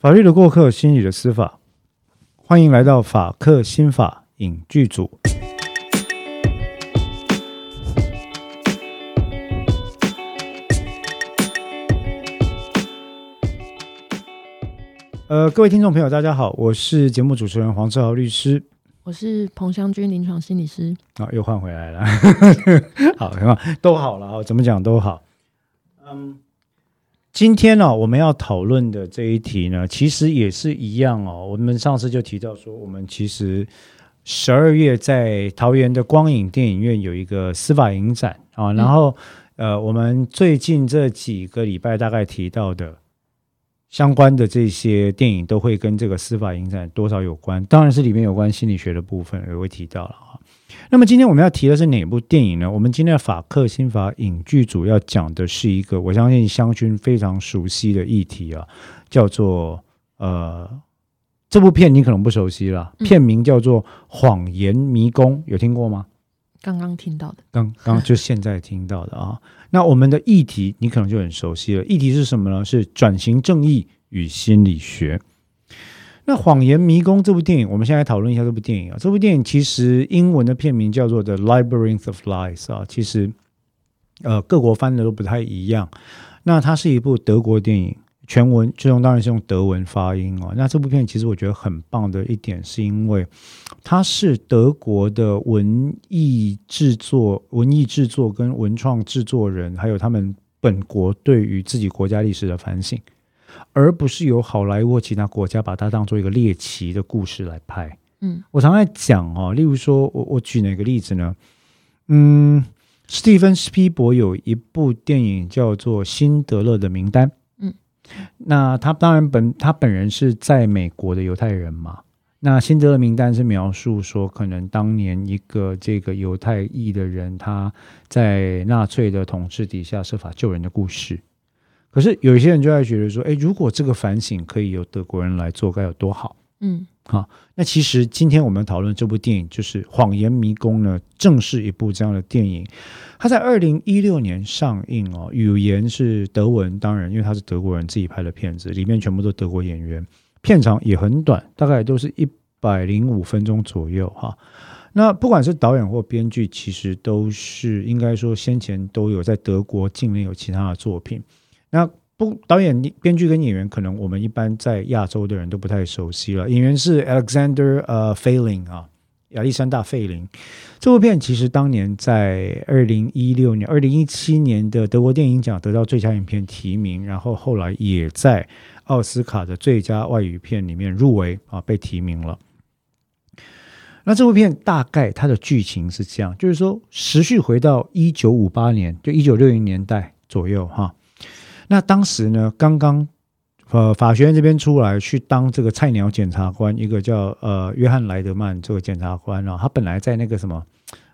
法律的过客，心理的司法，欢迎来到法客心法影剧组。呃，各位听众朋友，大家好，我是节目主持人黄志豪律师。我是彭湘君，临床心理师。啊，又换回来了。好，都好了啊，怎么讲都好。嗯，今天呢，我们要讨论的这一题呢，其实也是一样哦。我们上次就提到说，我们其实十二月在桃园的光影电影院有一个司法影展啊，然后呃，我们最近这几个礼拜大概提到的。相关的这些电影都会跟这个司法影展多少有关，当然是里面有关心理学的部分也会提到了啊。那么今天我们要提的是哪部电影呢？我们今天的法克新法影剧组要讲的是一个我相信香薰非常熟悉的议题啊，叫做呃，这部片你可能不熟悉了，片名叫做《谎言迷宫》，有听过吗？刚刚听到的，刚刚就现在听到的啊。那我们的议题你可能就很熟悉了，议题是什么呢？是转型正义与心理学。那《谎言迷宫》这部电影，我们现在讨论一下这部电影啊。这部电影其实英文的片名叫做《The Labyrinth of Lies》啊，其实呃各国翻的都不太一样。那它是一部德国电影。全文最终当然是用德文发音哦。那这部片其实我觉得很棒的一点，是因为它是德国的文艺制作、文艺制作跟文创制作人，还有他们本国对于自己国家历史的反省，而不是由好莱坞其他国家把它当做一个猎奇的故事来拍。嗯，我常在讲哦，例如说我我举哪个例子呢？嗯，史蒂芬斯皮伯有一部电影叫做《辛德勒的名单》。嗯那他当然本他本人是在美国的犹太人嘛？那辛德勒名单是描述说，可能当年一个这个犹太裔的人，他在纳粹的统治底下设法救人的故事。可是有一些人就在觉得说，哎，如果这个反省可以由德国人来做，该有多好？嗯。好，那其实今天我们讨论这部电影，就是《谎言迷宫》呢，正是一部这样的电影。它在二零一六年上映哦，语言是德文，当然，因为它是德国人自己拍的片子，里面全部都德国演员，片长也很短，大概都是一百零五分钟左右哈。那不管是导演或编剧，其实都是应该说先前都有在德国境内有其他的作品。那不，导演、编剧跟演员，可能我们一般在亚洲的人都不太熟悉了。演员是 Alexander 呃费林啊，亚历山大费林。这部片其实当年在二零一六年、二零一七年的德国电影奖得到最佳影片提名，然后后来也在奥斯卡的最佳外语片里面入围啊，被提名了。那这部片大概它的剧情是这样，就是说时序回到一九五八年，就一九六零年代左右哈。那当时呢，刚刚呃法学院这边出来去当这个菜鸟检察官，一个叫呃约翰莱德曼这个检察官啊，他本来在那个什么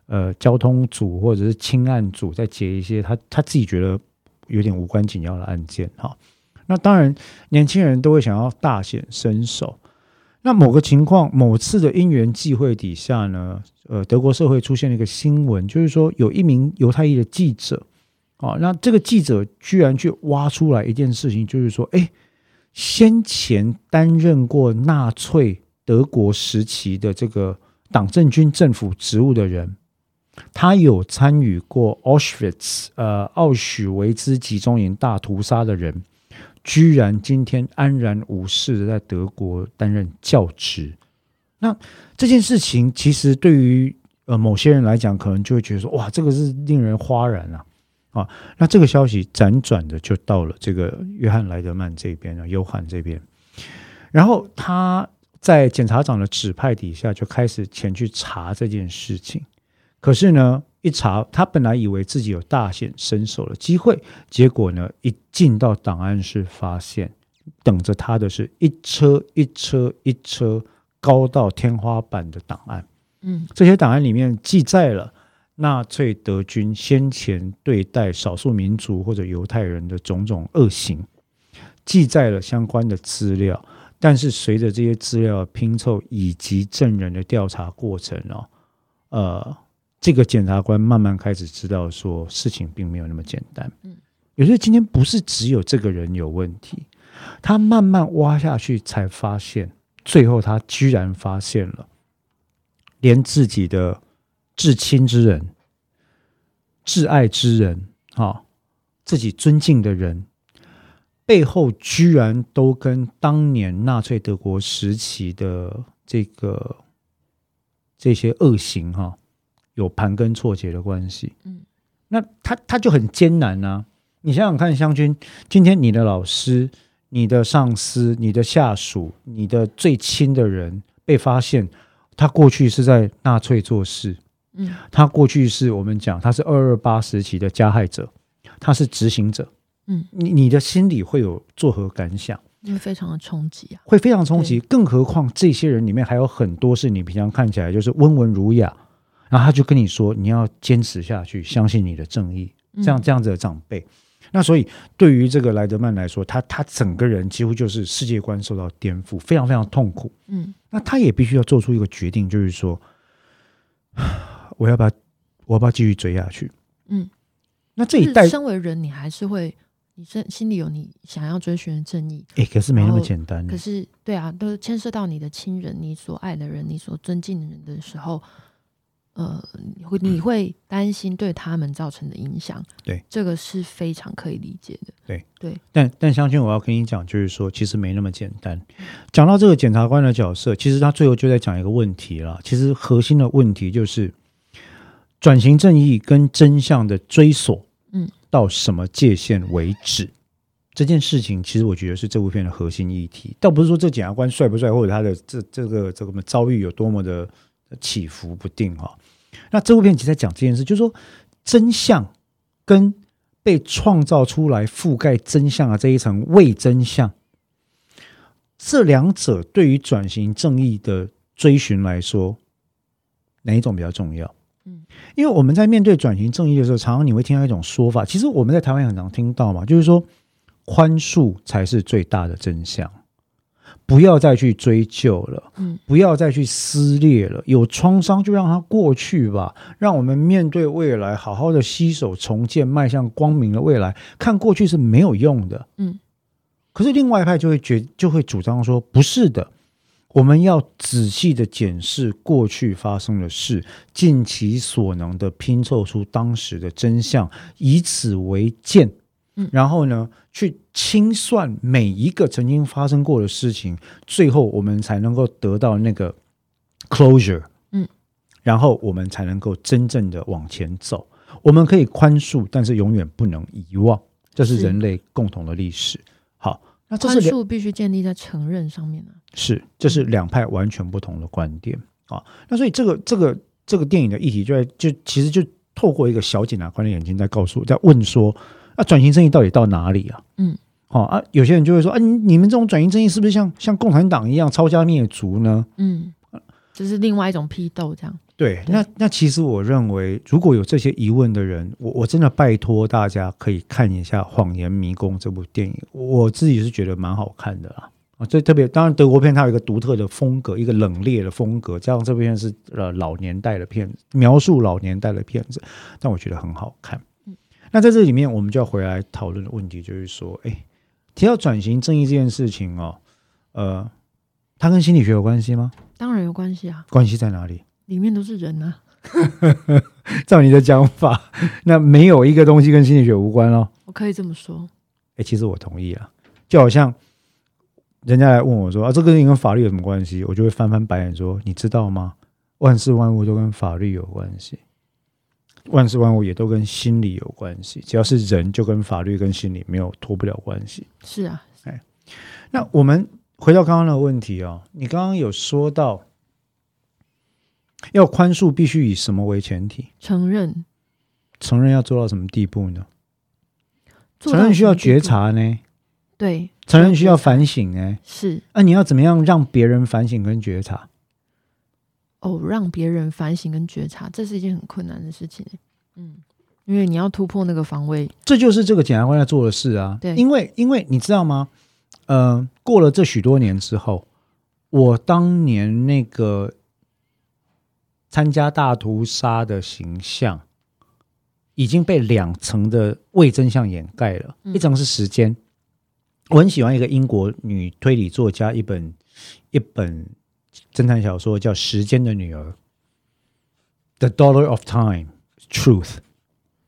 呃交通组或者是轻案组在解一些他他自己觉得有点无关紧要的案件哈。那当然年轻人都会想要大显身手。那某个情况，某次的因缘际会底下呢，呃，德国社会出现了一个新闻，就是说有一名犹太裔的记者。哦，那这个记者居然去挖出来一件事情，就是说，哎，先前担任过纳粹德国时期的这个党政军政府职务的人，他有参与过 Auschwitz 呃奥许维兹集中营大屠杀的人，居然今天安然无事的在德国担任教职。那这件事情其实对于呃某些人来讲，可能就会觉得说，哇，这个是令人哗然啊。啊，那这个消息辗转的就到了这个约翰莱德曼这边啊，约翰这边，然后他在检察长的指派底下就开始前去查这件事情。可是呢，一查他本来以为自己有大显身手的机会，结果呢，一进到档案室，发现等着他的是一车一车一车高到天花板的档案。嗯，这些档案里面记载了。纳粹德军先前对待少数民族或者犹太人的种种恶行，记载了相关的资料。但是随着这些资料拼凑以及证人的调查过程哦，呃，这个检察官慢慢开始知道说事情并没有那么简单。嗯，也就是今天不是只有这个人有问题，他慢慢挖下去，才发现，最后他居然发现了，连自己的至亲之人、挚爱之人，哈，自己尊敬的人，背后居然都跟当年纳粹德国时期的这个这些恶行，哈，有盘根错节的关系。嗯，那他他就很艰难啊！你想想看，湘军，今天你的老师。你的上司、你的下属、你的最亲的人被发现，他过去是在纳粹做事，嗯，他过去是我们讲他是二二八时期的加害者，他是执行者，嗯，你你的心里会有作何感想？会非常的冲击啊，会非常冲击。更何况这些人里面还有很多是你平常看起来就是温文儒雅，然后他就跟你说你要坚持下去，相信你的正义，这样这样子的长辈。那所以，对于这个莱德曼来说，他他整个人几乎就是世界观受到颠覆，非常非常痛苦。嗯，那他也必须要做出一个决定，就是说，我要不要，我要不要继续追下去？嗯，那这一代，身为人，你还是会，你身心里有你想要追寻的正义。哎，可是没那么简单。可是，对啊，都牵涉到你的亲人、你所爱的人、你所尊敬的人的时候。呃，会你会担心对他们造成的影响，对这个是非常可以理解的。对对，但但相信我要跟你讲，就是说其实没那么简单。讲到这个检察官的角色，其实他最后就在讲一个问题了。其实核心的问题就是转型正义跟真相的追索，嗯，到什么界限为止？这件事情其实我觉得是这部片的核心议题。倒不是说这检察官帅不帅，或者他的这这个这个遭遇有多么的起伏不定哈。那这部片其实在讲这件事，就是说真相跟被创造出来覆盖真相的这一层伪真相，这两者对于转型正义的追寻来说，哪一种比较重要？嗯，因为我们在面对转型正义的时候，常常你会听到一种说法，其实我们在台湾很常听到嘛，就是说宽恕才是最大的真相。不要再去追究了，嗯，不要再去撕裂了。有创伤就让它过去吧，让我们面对未来，好好的携手重建，迈向光明的未来。看过去是没有用的，嗯。可是另外一派就会觉就会主张说，不是的，我们要仔细的检视过去发生的事，尽其所能的拼凑出当时的真相，以此为鉴。嗯，然后呢，去清算每一个曾经发生过的事情，最后我们才能够得到那个 closure。嗯，然后我们才能够真正的往前走。我们可以宽恕，但是永远不能遗忘，这是人类共同的历史。好，那宽恕必须建立在承认上面呢？是，这是两派完全不同的观点啊。那所以这个这个这个电影的议题，就在就其实就透过一个小检察官的眼睛在告诉，在问说。那转型正义到底到哪里啊？嗯，好啊，有些人就会说啊，你你们这种转型正义是不是像像共产党一样抄家灭族呢？嗯，这是另外一种批斗，这样。对，那那其实我认为，如果有这些疑问的人，我我真的拜托大家可以看一下《谎言迷宫》这部电影，我自己是觉得蛮好看的啦。啊，这特别当然德国片它有一个独特的风格，一个冷冽的风格，加上这部片是呃老年代的片子，描述老年代的片子，但我觉得很好看。那在这里面，我们就要回来讨论的问题，就是说，哎，提到转型正义这件事情哦，呃，它跟心理学有关系吗？当然有关系啊。关系在哪里？里面都是人啊。照你的讲法，那没有一个东西跟心理学无关哦。我可以这么说。哎，其实我同意啊。就好像人家来问我说啊，这个跟法律有什么关系？我就会翻翻白眼说，你知道吗？万事万物都跟法律有关系。万事万物也都跟心理有关系，只要是人，就跟法律跟心理没有脱不了关系。是啊，哎，那我们回到刚刚的问题哦，你刚刚有说到要宽恕，必须以什么为前提？承认，承认要做到什么地步呢？承认需要觉察呢？对，承认需要反省呢？是。那你要怎么样让别人反省跟觉察？哦，让别人反省跟觉察，这是一件很困难的事情。嗯，因为你要突破那个防卫，这就是这个检察官在做的事啊。对，因为因为你知道吗？呃，过了这许多年之后，我当年那个参加大屠杀的形象已经被两层的伪真相掩盖了，一层是时间，我很喜欢一个英国女推理作家一本一本侦探小说，叫《时间的女儿》（The Dollar of Time Truth）。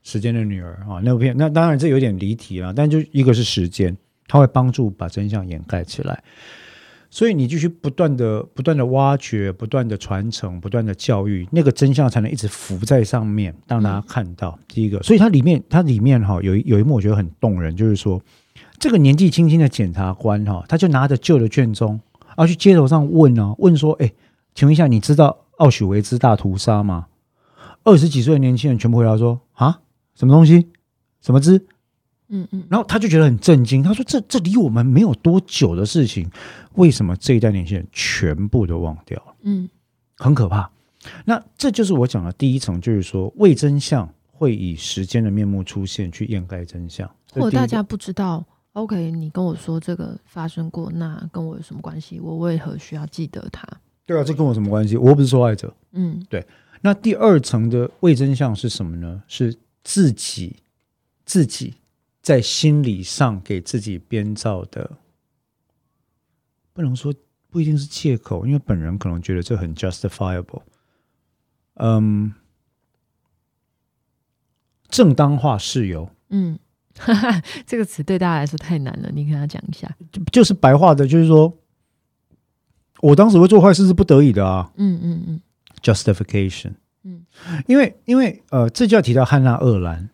时间的女儿啊，那部片那当然这有点离题了，但就一个是时间，它会帮助把真相掩盖起来。所以你继续不断的、不断的挖掘、不断的传承、不断的教育，那个真相才能一直浮在上面，让大家看到。第一个，所以它里面它里面哈有一有一幕我觉得很动人，就是说这个年纪轻轻的检察官哈，他就拿着旧的卷宗，然后去街头上问啊，问说：“哎，请问一下，你知道奥许维兹大屠杀吗？”二十几岁的年轻人全部回答说：“啊，什么东西？什么之？”嗯嗯，然后他就觉得很震惊，他说：“这这离我们没有多久的事情，为什么这一代年轻人全部都忘掉了？嗯，很可怕。那这就是我讲的第一层，就是说伪真相会以时间的面目出现，去掩盖真相。或者大家不知道，OK，你跟我说这个发生过，那跟我有什么关系？我为何需要记得它？对啊，这跟我什么关系？我不是受害者。嗯，对。那第二层的伪真相是什么呢？是自己自己。在心理上给自己编造的，不能说不一定是借口，因为本人可能觉得这很 justifiable。嗯，正当化事由，嗯，这个词对大家来说太难了，你跟他讲一下。就是白话的，就是说我当时会做坏事是不得已的啊。嗯嗯嗯，justification。嗯，因为因为呃，这就要提到汉娜·厄兰。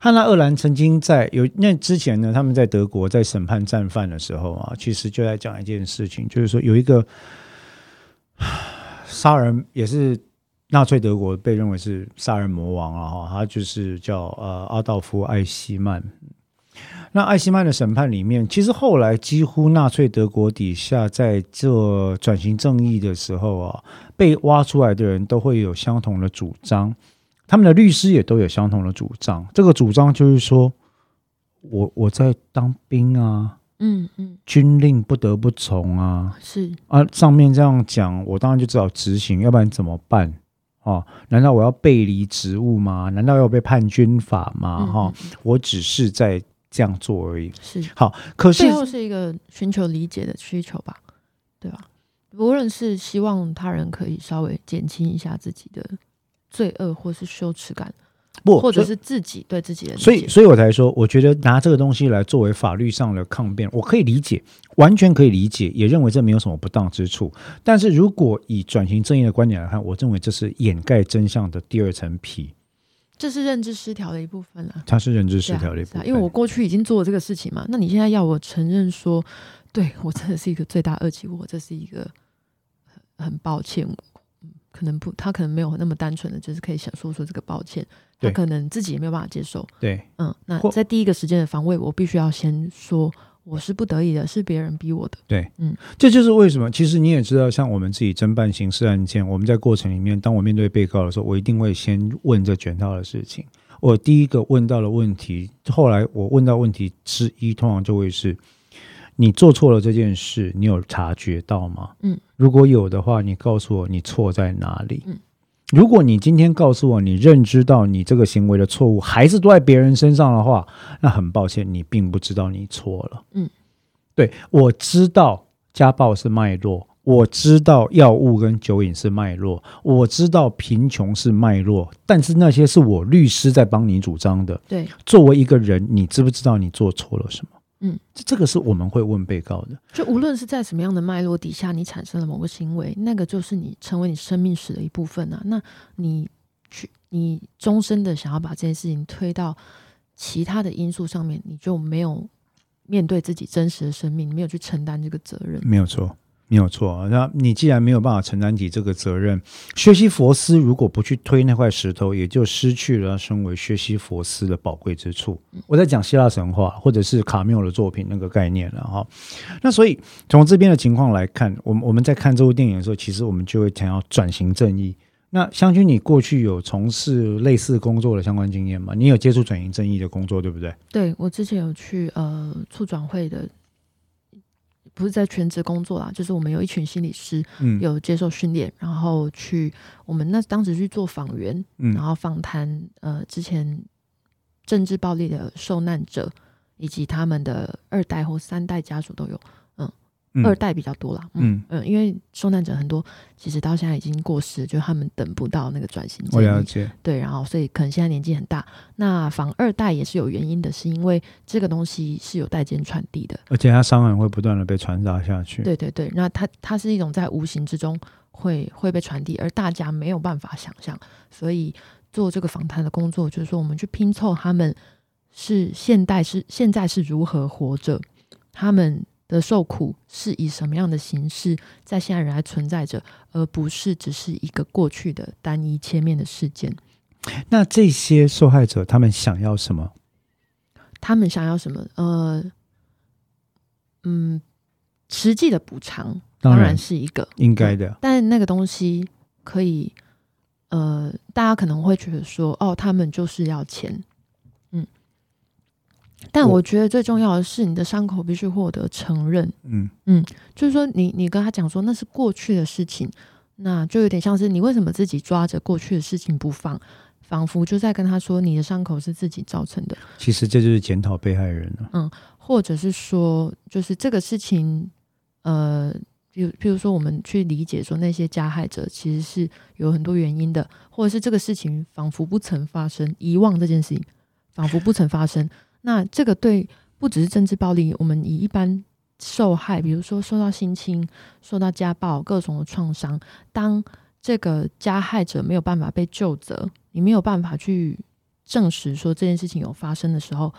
汉娜·厄兰曾经在有那之前呢，他们在德国在审判战犯的时候啊，其实就在讲一件事情，就是说有一个杀人也是纳粹德国被认为是杀人魔王啊，他就是叫呃阿道夫·艾希曼。那艾希曼的审判里面，其实后来几乎纳粹德国底下在做转型正义的时候啊，被挖出来的人都会有相同的主张。他们的律师也都有相同的主张，这个主张就是说，我我在当兵啊，嗯嗯，军令不得不从啊，是啊，上面这样讲，我当然就只好执行，要不然怎么办？哦，难道我要背离职务吗？难道要被判军法吗？哈，我只是在这样做而已。是好，可是最后是一个寻求理解的需求吧，对吧？无论是希望他人可以稍微减轻一下自己的。罪恶或是羞耻感，不，或者是自己对自己的，所以，所以我才说，我觉得拿这个东西来作为法律上的抗辩，我可以理解，完全可以理解，也认为这没有什么不当之处。但是如果以转型正义的观点来看，我认为这是掩盖真相的第二层皮，这是认知失调的一部分了。它是认知失调的一部分，因为我过去已经做了这个事情嘛，那你现在要我承认说，对我真的是一个罪大恶极，我这是一个很很抱歉。可能不，他可能没有那么单纯的，就是可以想说说这个抱歉，他可能自己也没有办法接受。对，嗯，那在第一个时间的防卫，我必须要先说我是不得已的，是别人逼我的。对，嗯，这就是为什么。其实你也知道，像我们自己侦办刑事案件，我们在过程里面，当我面对被告的时候，我一定会先问这卷套的事情。我第一个问到的问题，后来我问到问题之一，通常就会是。你做错了这件事，你有察觉到吗？嗯，如果有的话，你告诉我你错在哪里？嗯，如果你今天告诉我你认知到你这个行为的错误还是都在别人身上的话，那很抱歉，你并不知道你错了。嗯，对，我知道家暴是脉络，我知道药物跟酒瘾是脉络，我知道贫穷是脉络，但是那些是我律师在帮你主张的。对，作为一个人，你知不知道你做错了什么？嗯，这这个是我们会问被告的。就无论是在什么样的脉络底下，你产生了某个行为，那个就是你成为你生命史的一部分啊。那你去，你终身的想要把这件事情推到其他的因素上面，你就没有面对自己真实的生命，没有去承担这个责任。没有错。没有错，那你既然没有办法承担起这个责任，薛西佛斯如果不去推那块石头，也就失去了身为薛西佛斯的宝贵之处。我在讲希腊神话或者是卡缪的作品那个概念了哈。那所以从这边的情况来看，我们我们在看这部电影的时候，其实我们就会想要转型正义。那湘君，你过去有从事类似工作的相关经验吗？你有接触转型正义的工作，对不对？对，我之前有去呃促转会的。不是在全职工作啦，就是我们有一群心理师，有接受训练，然后去我们那当时去做访员，然后访谈呃之前政治暴力的受难者，以及他们的二代或三代家属都有，嗯二代比较多啦。嗯嗯，嗯，因为受难者很多，其实到现在已经过世，就他们等不到那个转型。我了解，对，然后所以可能现在年纪很大。那防二代也是有原因的，是因为这个东西是有代间传递的。而且它伤痕会不断的被传达下去。对对对，那它它是一种在无形之中会会被传递，而大家没有办法想象，所以做这个访谈的工作，就是说我们去拼凑他们是现代是现在是如何活着，他们的受苦是以什么样的形式在现在仍然存在着，而不是只是一个过去的单一切面的事件。那这些受害者他们想要什么？他们想要什么？呃，嗯，实际的补偿当然是一个，应该的，但那个东西可以，呃，大家可能会觉得说，哦，他们就是要钱，嗯。但我我觉得最重要的是，你的伤口必须获得承认，嗯嗯就是说你，你跟他讲说那是过去的事情，那就有点像是你为什么自己抓着过去的事情不放，仿佛就在跟他说你的伤口是自己造成的，其实这就是检讨被害人了。嗯或者是说，就是这个事情，呃，比如，譬如说，我们去理解说那些加害者其实是有很多原因的，或者是这个事情仿佛不曾发生，遗忘这件事情仿佛不曾发生。那这个对不只是政治暴力，我们以一般受害，比如说受到性侵、受到家暴、各种的创伤，当这个加害者没有办法被救责，你没有办法去证实说这件事情有发生的时候，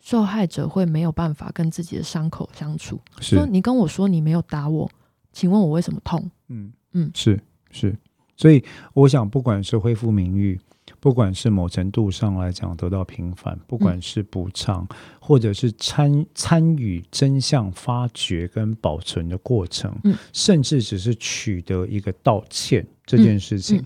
受害者会没有办法跟自己的伤口相处。说是，你跟我说你没有打我，请问我为什么痛？嗯嗯是是，所以我想，不管是恢复名誉，不管是某程度上来讲得到平反，不管是补偿，或者是参参与真相发掘跟保存的过程，嗯。甚至只是取得一个道歉这件事情，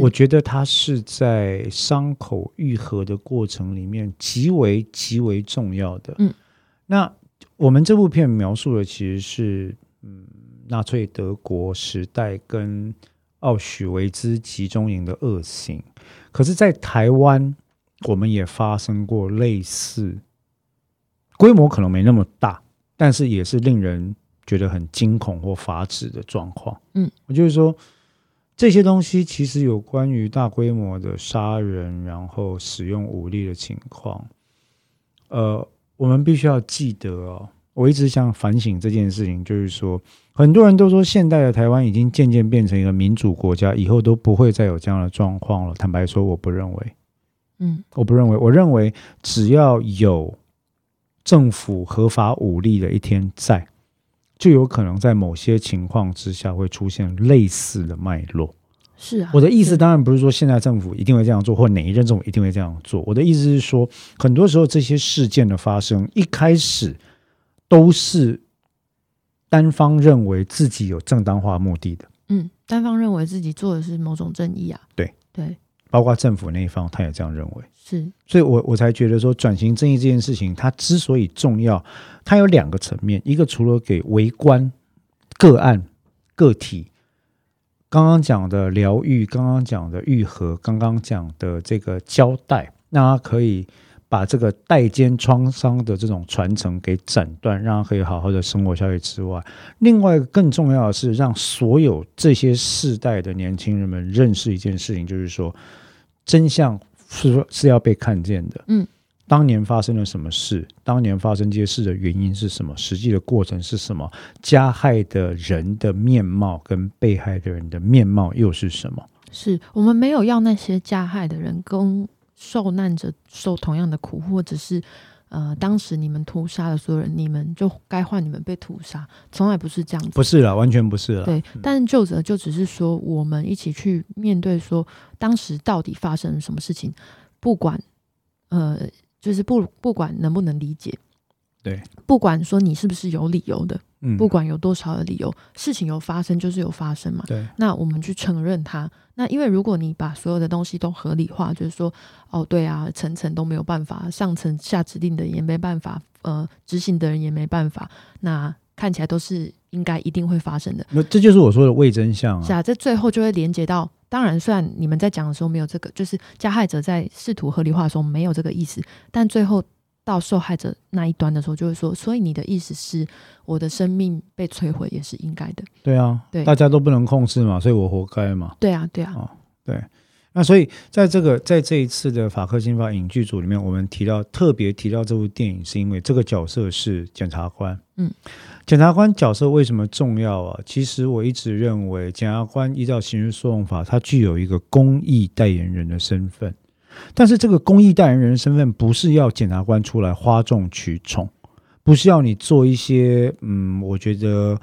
我觉得它是在伤口愈合的过程里面极为极为重要的。嗯，那我们这部片描述的其实是嗯纳粹德国时代跟奥许维兹集中营的恶行，可是，在台湾我们也发生过类似，规模可能没那么大，但是也是令人觉得很惊恐或发指的状况。嗯，我就是说。这些东西其实有关于大规模的杀人，然后使用武力的情况。呃，我们必须要记得哦，我一直想反省这件事情，就是说，很多人都说现代的台湾已经渐渐变成一个民主国家，以后都不会再有这样的状况了。坦白说，我不认为，嗯我不认为，我认为只要有政府合法武力的一天在，就有可能在某些情况之下会出现类似的脉络。是啊，我的意思当然不是说现在政府一定会这样做，或哪一任政府一定会这样做。我的意思是说，很多时候这些事件的发生，一开始都是单方认为自己有正当化目的的，嗯，单方认为自己做的是某种正义啊，对对包括政府那一方，他也这样认为。是，所以我我才觉得说，转型正义这件事情，它之所以重要，它有两个层面，一个除了给围观个案个体。刚刚讲的疗愈，刚刚讲的愈合，刚刚讲的这个交代，那他可以把这个代间创伤的这种传承给斩断，让他可以好好的生活下去之外，另外更重要的是，让所有这些世代的年轻人们认识一件事情，就是说，真相是是要被看见的。嗯，当年发生了什么事？当年发生这些事的原因是什么？实际的过程是什么？加害的人的面貌跟被害的人的面貌又是什么？是我们没有要那些加害的人跟受难者受同样的苦，或者是呃，当时你们屠杀了所有人，你们就该换你们被屠杀，从来不是这样子。不是了，完全不是了。对，但是就责就只是说，我们一起去面对说，当时到底发生了什么事情，不管呃，就是不不管能不能理解，对，不管说你是不是有理由的，嗯，不管有多少的理由，事情有发生就是有发生嘛。对，那我们去承认它。那因为如果你把所有的东西都合理化，就是说，哦，对啊，层层都没有办法，上层下指令的也没办法，呃，执行的人也没办法，那看起来都是应该一定会发生的。那这就是我说的伪真相啊。是啊，这最后就会连接到，当然，虽然你们在讲的时候没有这个，就是加害者在试图合理化的时候没有这个意思，但最后到受害者那一端的时候，就会说，所以你的意思是我的生命被摧毁也是应该的。对啊，对大家都不能控制嘛，所以我活该嘛。对啊，对啊，哦对，那所以在这个在这一次的法克新法影剧组里面，我们提到特别提到这部电影，是因为这个角色是检察官。嗯，检察官角色为什么重要啊？其实我一直认为，检察官依照刑事诉讼法，他具有一个公益代言人的身份。但是这个公益代言人的身份不是要检察官出来哗众取宠，不是要你做一些嗯，我觉得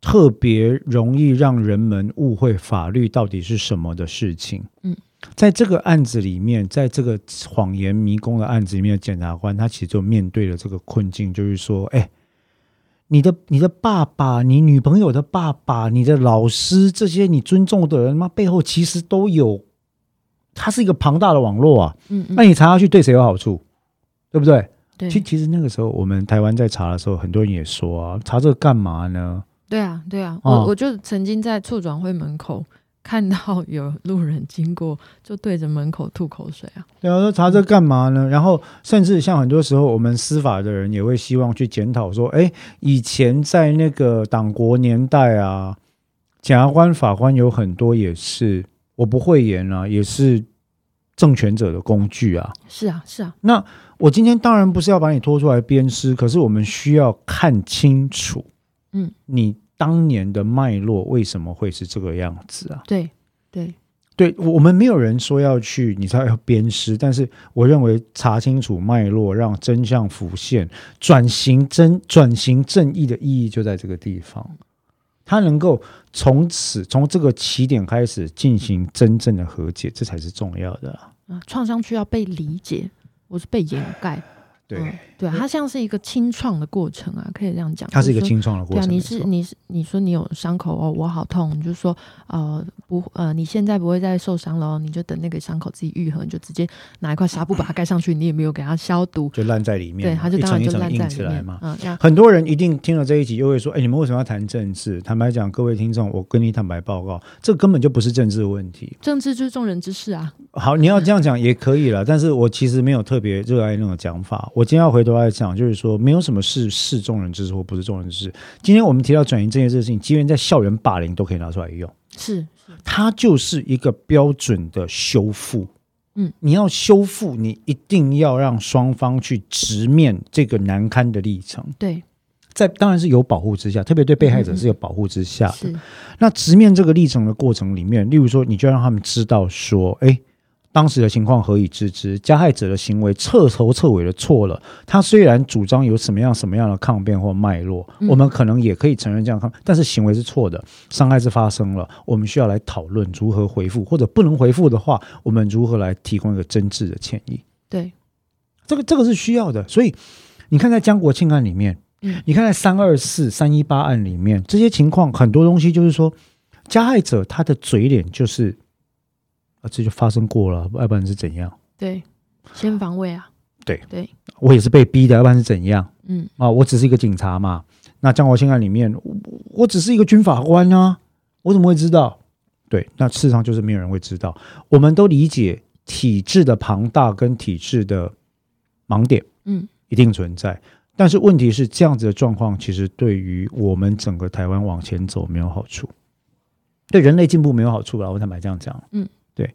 特别容易让人们误会法律到底是什么的事情。嗯，在这个案子里面，在这个谎言迷宫的案子里面，检察官他其实就面对了这个困境，就是说，哎。你的、你的爸爸、你女朋友的爸爸、你的老师，这些你尊重的人，妈背后其实都有，它是一个庞大的网络啊。嗯嗯，那你查下去对谁有好处？对不对？对其其实那个时候，我们台湾在查的时候，很多人也说啊，查这个干嘛呢？对啊，对啊，哦我我就曾经在促转会门口看到有路人经过，就对着门口吐口水啊。对啊，说查这干嘛呢？然后甚至像很多时候，我们司法的人也会希望去检讨说，哎，以前在那个党国年代啊，检察官、法官有很多也是我不会演啊，也是政权者的工具啊。是啊，是啊，那我今天当然不是要把你拖出来鞭尸，可是我们需要看清楚，嗯，你当年的脉络为什么会是这个样子啊？对对，对，我我们没有人说要去你才要鞭尸，但是我认为查清楚脉络，让真相浮现，转型真转型正义的意义就在这个地方，他能够从此从这个起点开始进行真正的和解，这才是重要的。创伤需要被理解，我是被掩盖。对，嗯对啊，它像是一个清创的过程啊，可以这样讲。它是一个清创的过程。对啊，你是你是你说你有伤口哦，我好痛，你就说呃不呃你现在不会再受伤了哦，你就等那个伤口自己愈合，你就直接拿一块纱布把它盖上去，你也没有给它消毒，就烂在里面对，它就一当然就烂在里面嘛。很多人一定听了这一集，又会说：“哎，你们为什么要谈政治？”坦白讲，各位听众，我跟你坦白报告，这根本就不是政治问题。政治就是众人之事啊。好，你要这样讲也可以了，但是我其实没有特别热爱那种讲法。我今天要回头来讲，就是说，没有什么是是众人之事或不是众人之事。今天我们提到转型这件事情，即便在校园霸凌都可以拿出来用，是是，它就是一个标准的修复。嗯，你要修复，你一定要让双方去直面这个难堪的历程。对，在当然是有保护之下，特别对被害者是有保护之下的。是那直面这个历程的过程里面，例如说，你就让他们知道说，哎，当时的情况何以知之？加害者的行为彻头彻尾的错了。他虽然主张有什么样什么样的抗辩或脉络，嗯我们可能也可以承认这样抗，但是行为是错的，伤害是发生了，我们需要来讨论如何回复，或者不能回复的话，我们如何来提供一个真挚的歉意。对，这个这个是需要的，所以你看在江国庆案里面，嗯你看在三二四、三一八案里面，这些情况很多东西就是说，加害者他的嘴脸就是啊，这就发生过了，要不然是怎样？对，先防卫啊。对对，我也是被逼的，要不然是怎样？嗯，啊，我只是一个警察嘛。那江国庆案里面，我我只是一个军法官啊，我怎么会知道？对，那事实上就是没有人会知道。我们都理解体制的庞大跟体制的盲点，嗯，一定存在。但是问题是，这样子的状况其实对于我们整个台湾往前走没有好处，对人类进步没有好处了。我坦白这样讲，嗯，对。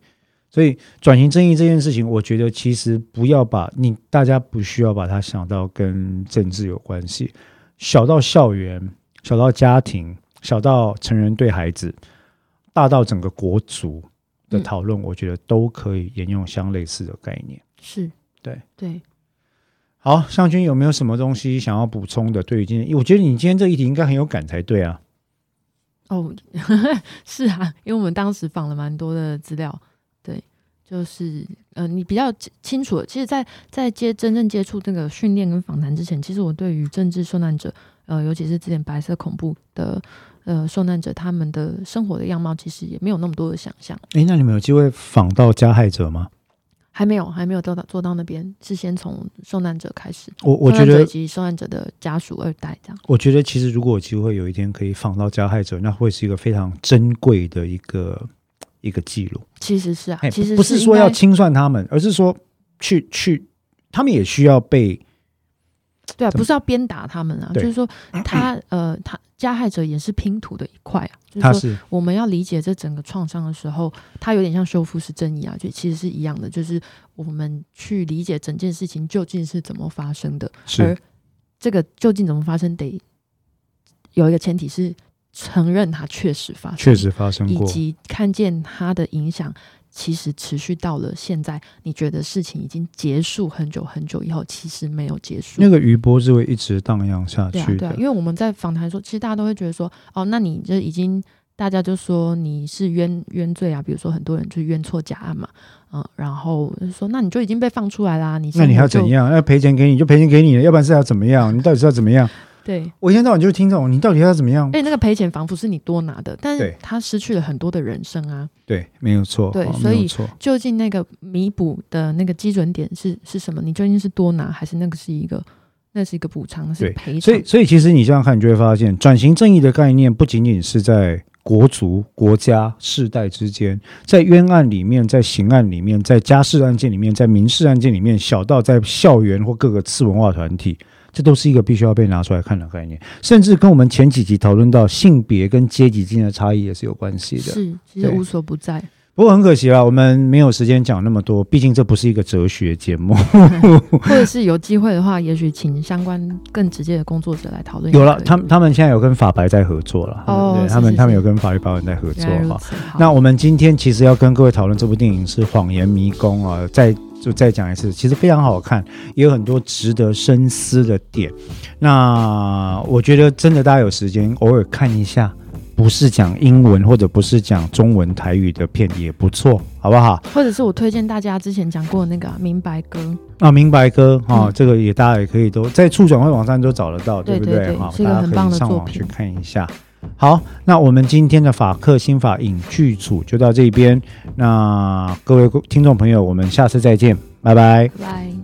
所以转型正义这件事情，我觉得其实不要把你大家不需要把它想到跟政治有关系，小到校园，小到家庭，小到成人对孩子，大到整个国族的嗯讨论，我觉得都可以沿用相类似的概念。是，对对。好，向军有没有什么东西想要补充的？对于今天，我觉得你今天这一题应该很有感才对啊。哦呵呵，是啊，因为我们当时访了蛮多的资料，对，就是呃，你比较清楚。其实在，在接真正接触这个训练跟访谈之前，其实我对于政治受难者，呃，尤其是之前白色恐怖的呃受难者，他们的生活的样貌，其实也没有那么多的想象。诶，那你们有机会访到加害者吗？还没有，还没有到到做到那边，是先从受难者开始，我我觉得及受难者的家属二代这样。我觉得其实如果有机会有一天可以访到加害者，那会是一个非常珍贵的一个一个记录。其实是啊哎，，其实不是说要清算他们，而是说去去，他们也需要被对啊，不是要鞭打他们啊，就是说他呃，他加害者也是拼图的一块啊，就是说他是我们要理解这整个创伤的时候，它有点像修复式正义啊，就其实是一样的，就是我们去理解整件事情究竟是怎么发生的，而这个究竟怎么发生，得有一个前提是承认它确实发生，确实发生过，以及看见它的影响。其实持续到了现在，你觉得事情已经结束很久很久以后，其实没有结束。那个余波是会一直荡漾下对啊，对啊，因为我们在访谈说，其实大家都会觉得说，哦，那你这已经大家就说你是冤冤罪啊，比如说很多人就冤错假案嘛，嗯，然后就说那你就已经被放出来啦，你那你要？怎样？要赔钱给你就赔钱给你了，要不然是要怎么样？你到底是要怎么样？对，我一天到晚就是听这种，你到底要怎么样而？且那个赔钱仿佛是你多拿的，但是他失去了很多的人生啊。对，没有错，哦对所以究竟那个弥补的那个基准点是是什么？你究竟是多拿，还是那个是一个那是一个补偿，是赔偿所以，？所以其实你这样看，你就会发现，转型正义的概念不仅仅是在国族、国家、世代之间，在冤案里面，在刑案里面，在家事案件里面，在民事案件里面，小到在校园或各个次文化团体。这都是一个必须要被拿出来看的概念，甚至跟我们前几集讨论到性别跟阶级之间的差异也是有关系的。是，其实无所不在。不过很可惜啦，我们没有时间讲那么多，毕竟这不是一个哲学节目。或者是有机会的话，也许请相关更直接的工作者来讨论。有了，他们他们现在有跟法白在合作了，对哦他们他们有跟法律保险在合作哈。那我们今天其实要跟各位讨论这部电影是《谎言迷宫》啊，再就再讲一次，其实非常好看，也有很多值得深思的点。那我觉得真的大家有时间偶尔看一下，不是讲英文或者不是讲中文台语的片也不错，好不好？或者是我推荐大家之前讲过的那个啊明白歌，啊，明白哥啊，嗯这个也大家也可以都在触转会网站都找得到，不对不对哈，大家可以上网去看一下。好，那我们今天的法克心法影剧组就到这边。那各位听众朋友，我们下次再见，拜拜。拜。